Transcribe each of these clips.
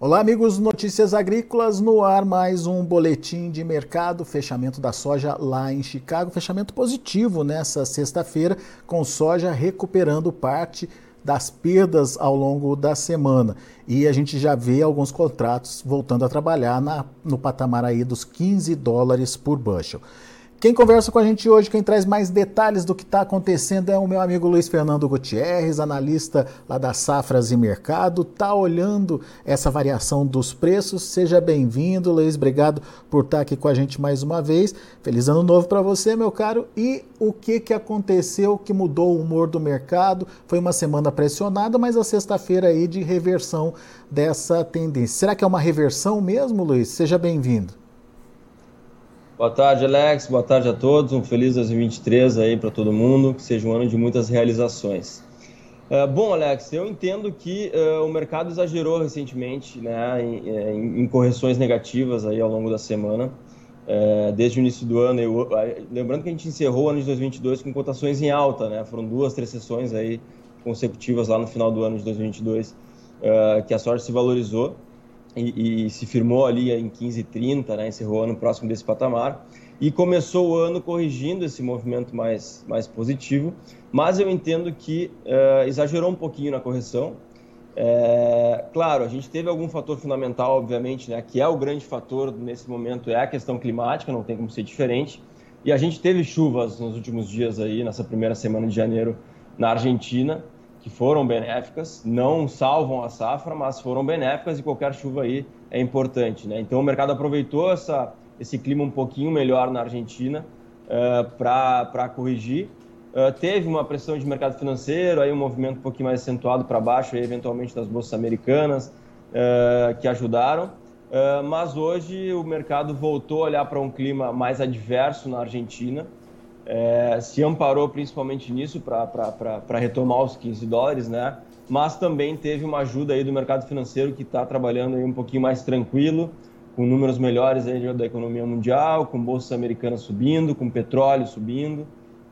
Olá, amigos Notícias Agrícolas, no ar mais um boletim de mercado, fechamento da soja lá em Chicago, fechamento positivo nessa sexta-feira, com soja recuperando parte das perdas ao longo da semana. E a gente já vê alguns contratos voltando a trabalhar na, no patamar aí dos 15 dólares por bushel. Quem conversa com a gente hoje, quem traz mais detalhes do que está acontecendo é o meu amigo Luiz Fernando Gutierrez, analista lá da Safras e Mercado, está olhando essa variação dos preços. Seja bem-vindo, Luiz, obrigado por estar tá aqui com a gente mais uma vez. Feliz ano novo para você, meu caro. E o que, que aconteceu que mudou o humor do mercado? Foi uma semana pressionada, mas a sexta-feira aí de reversão dessa tendência. Será que é uma reversão mesmo, Luiz? Seja bem-vindo. Boa tarde, Alex. Boa tarde a todos. Um feliz 2023 aí para todo mundo. Que seja um ano de muitas realizações. Uh, bom, Alex, eu entendo que uh, o mercado exagerou recentemente né, em, é, em, em, correções negativas aí ao longo da semana. Desde o início do ano, eu, lembrando que a gente encerrou o ano de 2022 com cotações em alta, né? Foram duas, três sessões aí consecutivas lá no final do ano de 2022 que a sorte se valorizou e, e se firmou ali em 15,30, né, encerrou o ano próximo desse patamar e começou o ano corrigindo esse movimento mais, mais positivo, mas eu entendo que uh, exagerou um pouquinho na correção. É, claro, a gente teve algum fator fundamental, obviamente, né, que é o grande fator nesse momento, é a questão climática, não tem como ser diferente. E a gente teve chuvas nos últimos dias aí, nessa primeira semana de janeiro, na Argentina, que foram benéficas, não salvam a safra, mas foram benéficas e qualquer chuva aí é importante. Né? Então o mercado aproveitou essa, esse clima um pouquinho melhor na Argentina uh, eh, para corrigir. Uh, teve uma pressão de mercado financeiro, aí um movimento um pouquinho mais acentuado para baixo, aí, eventualmente das bolsas americanas, uh, que ajudaram. mas hoje o mercado voltou a olhar para um clima mais adverso na Argentina, é, se amparou principalmente nisso para retomar os 15 dólares, né? Mas também teve uma ajuda aí do mercado financeiro que está trabalhando aí um pouquinho mais tranquilo, com números melhores aí da economia mundial, com bolsas americanas subindo, com petróleo subindo.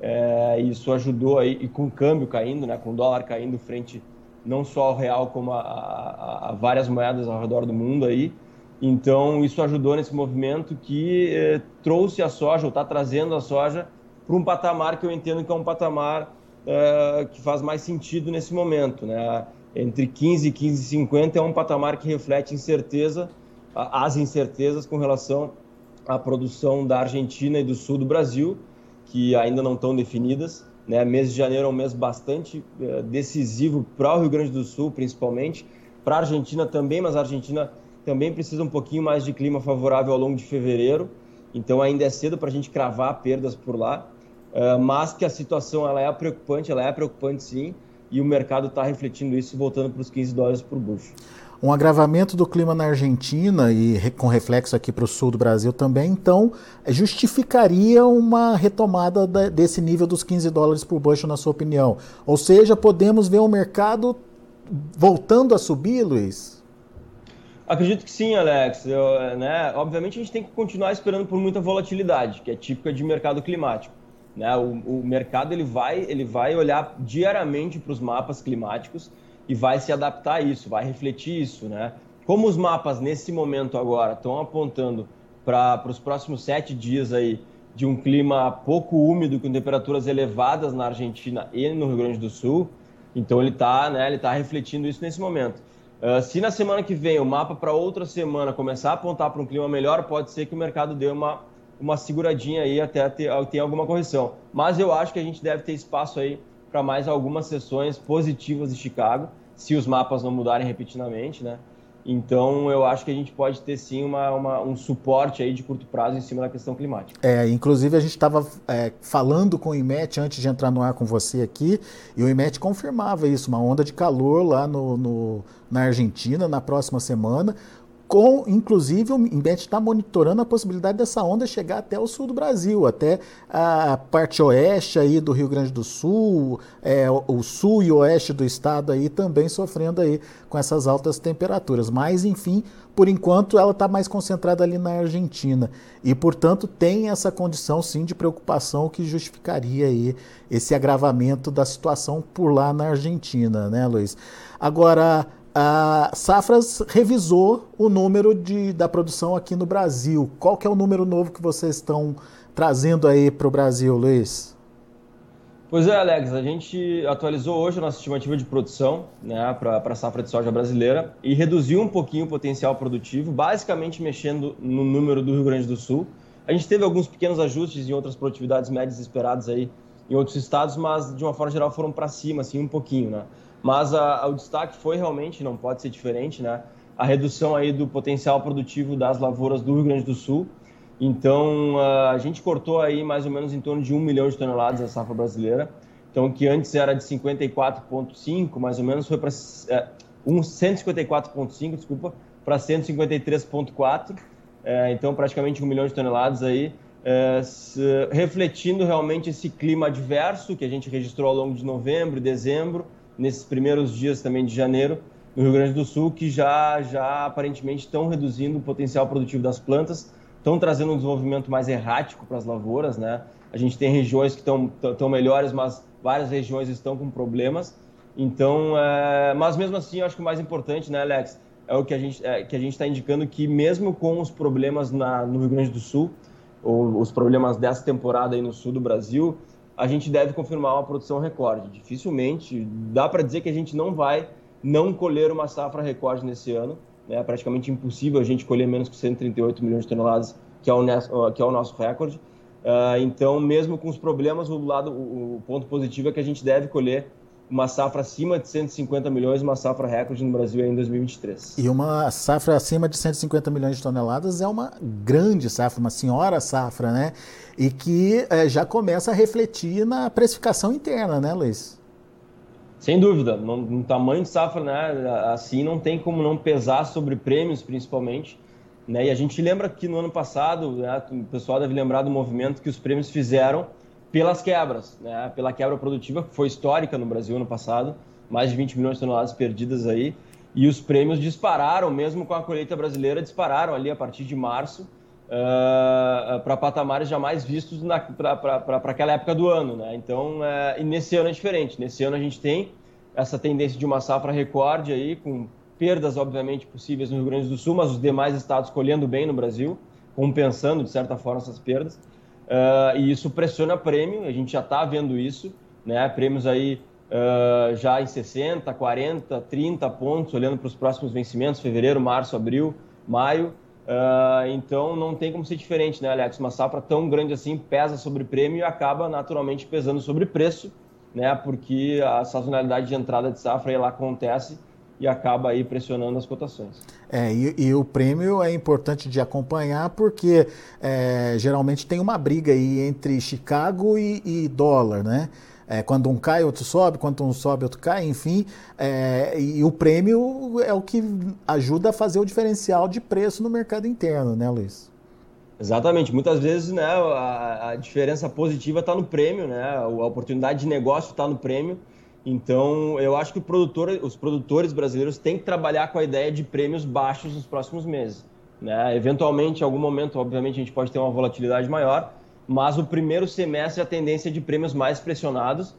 É, isso ajudou aí, e com o câmbio caindo, né? Com o dólar caindo frente não só ao real, como a, a, a várias moedas ao redor do mundo aí. Então, isso ajudou nesse movimento que eh, trouxe a soja, ou está trazendo a soja para um patamar que eu entendo que é um patamar uh, que faz mais sentido nesse momento. Né? Entre 15 e 15,50 é um patamar que reflete incerteza, as incertezas com relação à produção da Argentina e do sul do Brasil, que ainda não estão definidas. Né? Mês de janeiro é um mês bastante uh, decisivo para o Rio Grande do Sul, principalmente, para a Argentina também, mas a Argentina também precisa um pouquinho mais de clima favorável ao longo de fevereiro. Então ainda é cedo para a gente cravar perdas por lá. Uh, mas que a situação ela é preocupante, ela é preocupante sim, e o mercado está refletindo isso, voltando para os 15 dólares por bucho. Um agravamento do clima na Argentina e com reflexo aqui para o sul do Brasil também, então justificaria uma retomada desse nível dos 15 dólares por bushel, na sua opinião? Ou seja, podemos ver o mercado voltando a subir, Luiz? Acredito que sim, Alex. Eu, né, obviamente a gente tem que continuar esperando por muita volatilidade, que é típica de mercado climático. Né? O, o mercado ele vai, ele vai olhar diariamente para os mapas climáticos e vai se adaptar a isso, vai refletir isso. Né? Como os mapas nesse momento agora estão apontando para os próximos sete dias aí de um clima pouco úmido com temperaturas elevadas na Argentina e no Rio Grande do Sul, então ele está né, ele tá refletindo isso nesse momento. Uh, se na semana que vem o mapa para outra semana começar a apontar para um clima melhor, pode ser que o mercado dê uma uma seguradinha aí até ter, ter alguma correção. Mas eu acho que a gente deve ter espaço aí para mais algumas sessões positivas de Chicago, se os mapas não mudarem repetidamente, né? Então, eu acho que a gente pode ter sim uma, uma, um suporte aí de curto prazo em cima da questão climática. É, inclusive a gente estava é, falando com o IMET antes de entrar no ar com você aqui, e o IMET confirmava isso, uma onda de calor lá no, no na Argentina na próxima semana com, inclusive, o INBET está monitorando a possibilidade dessa onda chegar até o sul do Brasil, até a parte oeste aí do Rio Grande do Sul, é, o sul e oeste do estado aí também sofrendo aí com essas altas temperaturas. Mas, enfim, por enquanto ela está mais concentrada ali na Argentina e, portanto, tem essa condição sim de preocupação que justificaria aí esse agravamento da situação por lá na Argentina, né, Luiz? Agora, a Safras revisou o número de, da produção aqui no Brasil. Qual que é o número novo que vocês estão trazendo aí para o Brasil, Luiz? Pois é, Alex, a gente atualizou hoje a nossa estimativa de produção né, para a safra de soja brasileira e reduziu um pouquinho o potencial produtivo, basicamente mexendo no número do Rio Grande do Sul. A gente teve alguns pequenos ajustes em outras produtividades médias esperadas aí em outros estados, mas de uma forma geral foram para cima, assim, um pouquinho, né? Mas a, a, o destaque foi realmente, não pode ser diferente, né? A redução aí do potencial produtivo das lavouras do Rio Grande do Sul, então, a gente cortou aí mais ou menos em torno de um milhão de toneladas a safra brasileira. Então, que antes era de 54,5, mais ou menos, foi para é, um 154,5, desculpa, para 153,4. É, então, praticamente um milhão de toneladas aí, é, se, refletindo realmente esse clima adverso que a gente registrou ao longo de novembro e dezembro, nesses primeiros dias também de janeiro, no Rio Grande do Sul, que já, já aparentemente estão reduzindo o potencial produtivo das plantas estão trazendo um desenvolvimento mais errático para as lavouras, né? A gente tem regiões que estão melhores, mas várias regiões estão com problemas. Então, é, mas mesmo assim, eu acho que o mais importante, né, Alex, é o que a gente é, que a gente está indicando que mesmo com os problemas na, no Rio Grande do Sul, ou os problemas dessa temporada aí no sul do Brasil, a gente deve confirmar uma produção recorde. Dificilmente dá para dizer que a gente não vai não colher uma safra recorde nesse ano é praticamente impossível a gente colher menos que 138 milhões de toneladas, que é o, que é o nosso recorde. Uh, então, mesmo com os problemas, o, lado, o, ponto positivo é que a gente deve colher uma safra acima de 150 milhões, uma safra recorde no Brasil em 2023. E uma safra acima de 150 milhões de toneladas é uma grande safra, uma senhora safra, né? E que é, já começa a refletir na precificação interna, né, Luiz? Sem dúvida, no, tamanho de safra, né, assim não tem como não pesar sobre prêmios, principalmente. Né? E a gente lembra que no ano passado, né, o pessoal deve lembrar do movimento que os prêmios fizeram pelas quebras, né, pela quebra produtiva, que foi histórica no Brasil ano passado, mais de 20 milhões de toneladas perdidas aí, e os prêmios dispararam, mesmo com a colheita brasileira, dispararam ali a partir de março, uh, para patamares jamais vistos para aquela época do ano. Né? Então, uh, e nesse ano é diferente. Nesse ano a gente tem essa tendência de uma safra recorde aí, com perdas, obviamente, possíveis no Rio Grande do Sul, mas os demais estados colhendo bem no Brasil, compensando, de certa forma, essas perdas. Uh, e isso pressiona prêmio, a gente já está vendo isso, né? prêmios aí uh, já em 60, 40, 30 pontos, olhando para os próximos vencimentos, fevereiro, março, abril, maio. Uh, então não tem como ser diferente, né, Alex? Uma safra tão grande assim pesa sobre prêmio e acaba naturalmente pesando sobre preço, né? Porque a sazonalidade de entrada de safra ela acontece e acaba aí pressionando as cotações. É, e, e o prêmio é importante de acompanhar porque é, geralmente tem uma briga aí entre Chicago e, e dólar, né? É, quando um cai, outro sobe, quando um sobe, outro cai, enfim. É, e o prêmio é o que ajuda a fazer o diferencial de preço no mercado interno, né, Luiz? Exatamente. Muitas vezes né, a, a diferença positiva está no prêmio, né? a oportunidade de negócio está no prêmio. Então, eu acho que produtor, os produtores brasileiros têm que trabalhar com a ideia de prêmios baixos nos próximos meses. Né? Eventualmente, em algum momento, obviamente, a gente pode ter uma volatilidade maior, mas o primeiro semestre a tendência é de prêmios mais pressionados,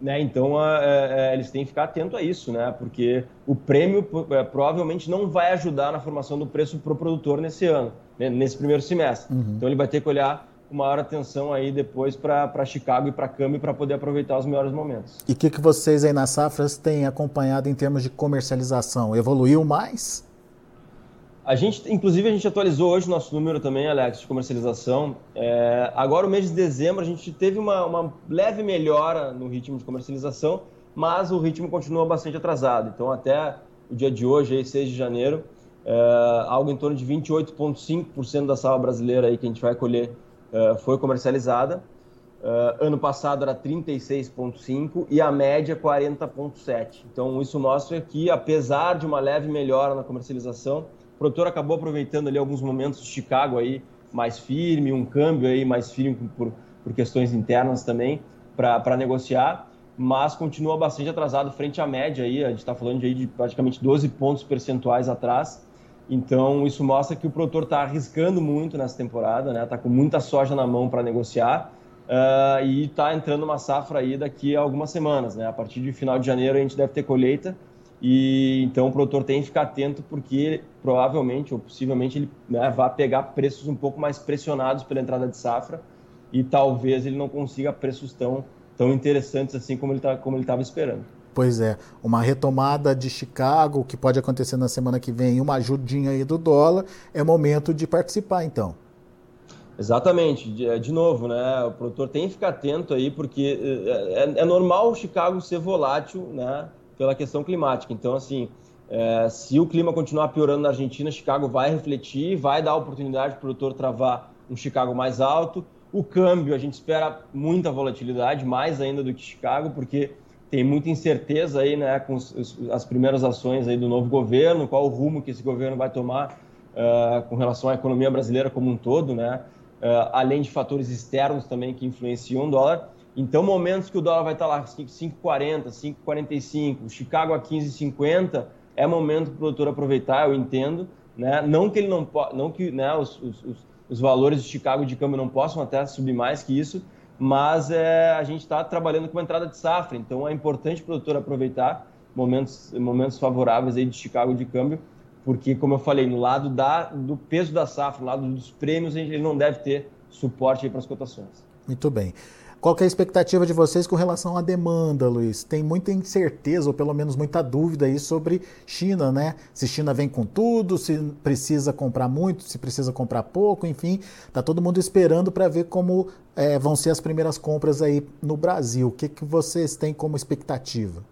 né? Então é, é, eles têm que ficar atento a isso, né? Porque o prêmio é, provavelmente não vai ajudar na formação do preço para o produtor nesse ano, né? nesse primeiro semestre. Uhum. Então ele vai ter que olhar com maior atenção aí depois para Chicago e para Câmbio para poder aproveitar os melhores momentos. E o que, que vocês aí nas safras têm acompanhado em termos de comercialização? Evoluiu mais? A gente, inclusive, a gente atualizou hoje o nosso número também, Alex, de comercialização. É, agora, o mês de dezembro, a gente teve uma, uma, leve melhora no ritmo de comercialização, mas o ritmo continua bastante atrasado. Então, até o dia de hoje, aí, 6 de janeiro, é, algo em torno de 28,5% da sala brasileira aí que a gente vai colher é, foi comercializada. É, ano passado era 36,5% e a média 40,7%. Então, isso mostra que, apesar de uma leve melhora na comercialização, produtor acabou aproveitando ali alguns momentos de Chicago aí mais firme, um câmbio aí mais firme por, por questões internas também para negociar, mas continua bastante atrasado frente à média aí, a gente está falando de, aí de praticamente 12 pontos percentuais atrás. Então isso mostra que o produtor está arriscando muito nessa temporada, né? Está com muita soja na mão para negociar uh, e está entrando uma safra aí daqui a algumas semanas, né? A partir de final de janeiro a gente deve ter colheita e então o produtor tem que ficar atento porque provavelmente ou possivelmente ele né, vai pegar preços um pouco mais pressionados pela entrada de safra e talvez ele não consiga preços tão, tão interessantes assim como ele tá, como ele estava esperando. Pois é, uma retomada de Chicago, que pode acontecer na semana que vem, uma ajudinha aí do dólar, é momento de participar então. Exatamente, de, de novo, né? O produtor tem que ficar atento aí, porque é, é, é normal o Chicago ser volátil, né? Pela questão climática. Então, assim, é, se o clima continuar piorando na Argentina, Chicago vai refletir, vai dar oportunidade para o produtor travar um Chicago mais alto. O câmbio, a gente espera muita volatilidade, mais ainda do que Chicago, porque tem muita incerteza aí, né, com as primeiras ações aí do novo governo, qual o rumo que esse governo vai tomar uh, com relação à economia brasileira como um todo, né, uh, além de fatores externos também que influenciam o dólar. Então, momentos que o dólar vai estar lá 5,40, 5,45, Chicago a 15,50, é momento para o produtor aproveitar, eu entendo, né, não que ele não, não que, né, os, os, os valores de Chicago de câmbio não possam até subir mais que isso, mas é, a gente está trabalhando com uma entrada de safra, então é importante o produtor aproveitar momentos, momentos favoráveis aí de Chicago de câmbio, porque, como eu falei, no lado da, do peso da safra, no lado dos prêmios, ele não deve ter suporte para as cotações. Muito bem. Qual é a expectativa de vocês com relação à demanda, Luiz? Tem muita incerteza, ou pelo menos muita dúvida aí sobre China, né? Se China vem com tudo, se precisa comprar muito, se precisa comprar pouco, enfim, tá todo mundo esperando para ver como é, vão ser as primeiras compras aí no Brasil. O que, que vocês têm como expectativa?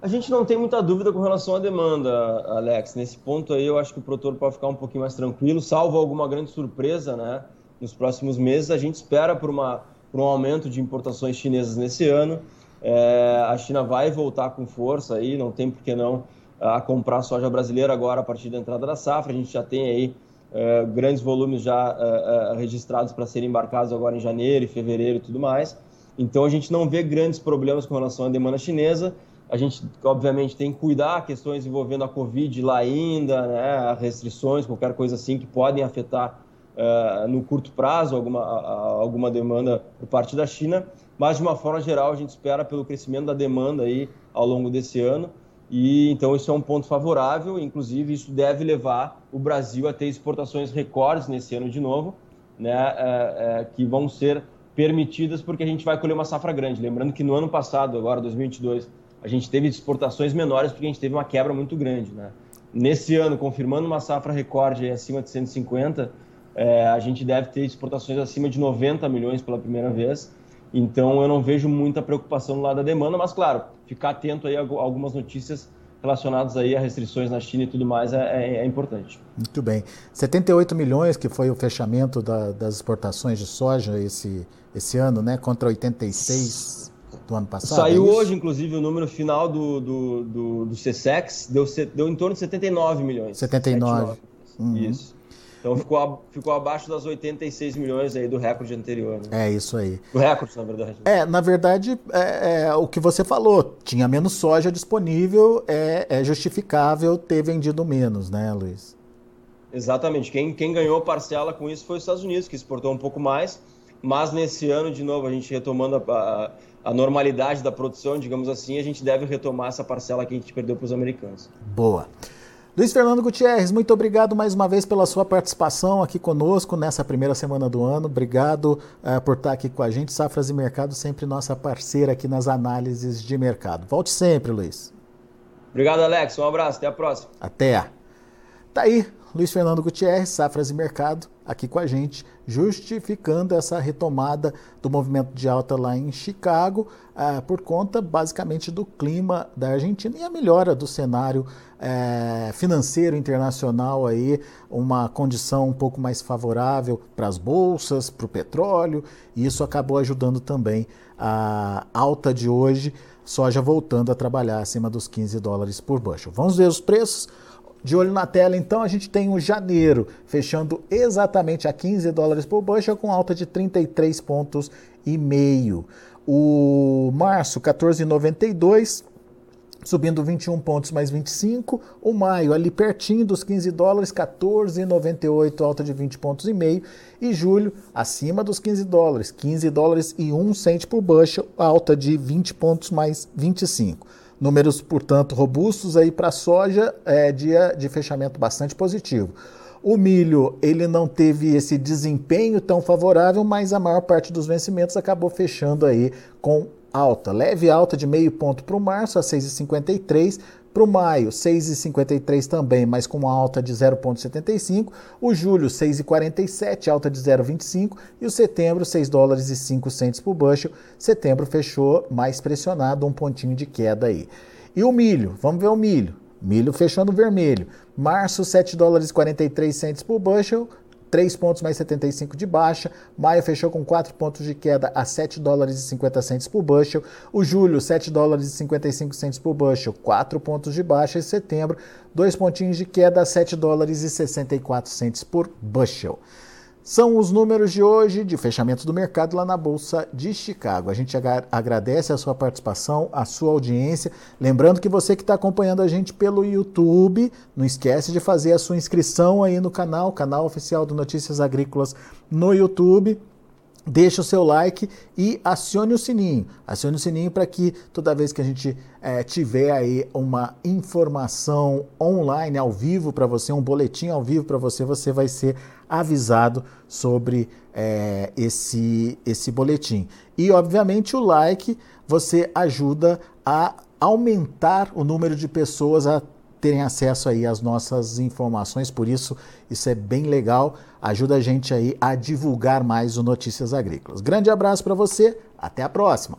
A gente não tem muita dúvida com relação à demanda, Alex. Nesse ponto aí, eu acho que o produtor pode ficar um pouquinho mais tranquilo, salvo alguma grande surpresa, né? Nos próximos meses, a gente espera por uma por um aumento de importações chinesas nesse ano. É, a China vai voltar com força aí, não tem por que não a comprar soja brasileira agora a partir da entrada da safra. A gente já tem aí é, grandes volumes já é, é registrados para serem embarcados agora em janeiro, fevereiro e tudo mais. Então a gente não vê grandes problemas com relação à demanda chinesa. A gente, obviamente, tem que cuidar questões envolvendo a Covid lá ainda, né, restrições, qualquer coisa assim que podem afetar uh, no curto prazo alguma, alguma demanda por parte da China, mas de uma forma geral a gente espera pelo crescimento da demanda aí ao longo desse ano e então isso é um ponto favorável, inclusive isso deve levar o Brasil a ter exportações recordes nesse ano de novo, né, é, é, que vão ser permitidas porque a gente vai colher uma safra grande. Lembrando que no ano passado, agora 2022, a gente teve exportações menores porque a gente teve uma quebra muito grande, né? Nesse ano, confirmando uma safra recorde acima de 150, é, a gente deve ter exportações acima de 90 milhões pela primeira vez. Então eu não vejo muita preocupação no lado da demanda, mas claro, ficar atento aí a algumas notícias relacionadas aí a restrições na China e tudo mais é, é, é importante. Muito bem. 78 milhões que foi o fechamento da, das exportações de soja esse, esse ano, né? Contra 86 do ano passado. Saiu é hoje, inclusive, o número final do, do, do, do CSEX, deu, deu em torno de 79 milhões. 79. 79. Uhum. Isso. Então ficou, ficou abaixo das 86 milhões aí do recorde anterior. Né? É isso aí. Do recorde, na verdade. É, na verdade, é, é, o que você falou, tinha menos soja disponível, é, é, justificável ter vendido menos, né, Luiz? Exatamente. Quem, quem ganhou parcela com isso foi os Estados Unidos, que exportou um pouco mais, mas nesse ano, de novo, a gente retomando a, a, a normalidade da produção, digamos assim, a gente deve retomar essa parcela que a gente perdeu para os americanos. Boa. Luiz Fernando Gutierrez, muito obrigado mais uma vez pela sua participação aqui conosco nessa primeira semana do ano. Obrigado uh, por estar aqui com a gente. Safras e Mercado, sempre nossa parceira aqui nas análises de mercado. Volte sempre, Luiz. Obrigado, Alex. Um abraço. Até a próxima. Até. Tá aí, Luiz Fernando Gutierrez, Safras e Mercado, aqui com a gente, justificando essa retomada do movimento de alta lá em Chicago, uh, por conta basicamente do clima da Argentina e a melhora do cenário é, financeiro internacional aí, uma condição um pouco mais favorável para as bolsas, para o petróleo, e isso acabou ajudando também a alta de hoje, soja voltando a trabalhar acima dos 15 dólares por bushel. Vamos ver os preços. De olho na tela, então, a gente tem o janeiro fechando exatamente a 15 dólares por bushel, com alta de 33 pontos e meio. O março, 14,92 subindo 21 pontos mais 25. O maio ali pertinho dos 15 dólares, 14,98, alta de 20 pontos e meio. E julho acima dos 15 dólares, 15 dólares e 1 cento por bushel, alta de 20 pontos mais 25. Números, portanto, robustos aí para a soja, é, dia de fechamento bastante positivo. O milho, ele não teve esse desempenho tão favorável, mas a maior parte dos vencimentos acabou fechando aí com alta, leve alta de meio ponto para o março, a 6,53, para o maio, 6,53 também, mas com uma alta de 0,75. O julho, 6,47, alta de 0,25. E o setembro, 6 dólares e 5 centes por bushel. Setembro fechou mais pressionado, um pontinho de queda aí. E o milho, vamos ver o milho. Milho fechando vermelho. Março, 7 dólares e 43 centes por bushel. 3 pontos mais 75 de baixa. Maio fechou com 4 pontos de queda a 7 dólares e 50 centes por bushel. O julho, 7 dólares e 55 centes por bushel, 4 pontos de baixa. E setembro, 2 pontinhos de queda a 7 dólares e 64 centes por bushel. São os números de hoje de fechamento do mercado lá na Bolsa de Chicago. A gente agradece a sua participação, a sua audiência. Lembrando que você que está acompanhando a gente pelo YouTube, não esquece de fazer a sua inscrição aí no canal, canal oficial do Notícias Agrícolas no YouTube deixe o seu like e acione o sininho. Acione o sininho para que toda vez que a gente é, tiver aí uma informação online, ao vivo para você, um boletim ao vivo para você, você vai ser avisado sobre é, esse, esse boletim. E, obviamente, o like você ajuda a aumentar o número de pessoas a terem acesso aí às nossas informações, por isso isso é bem legal, ajuda a gente aí a divulgar mais o Notícias Agrícolas. Grande abraço para você, até a próxima.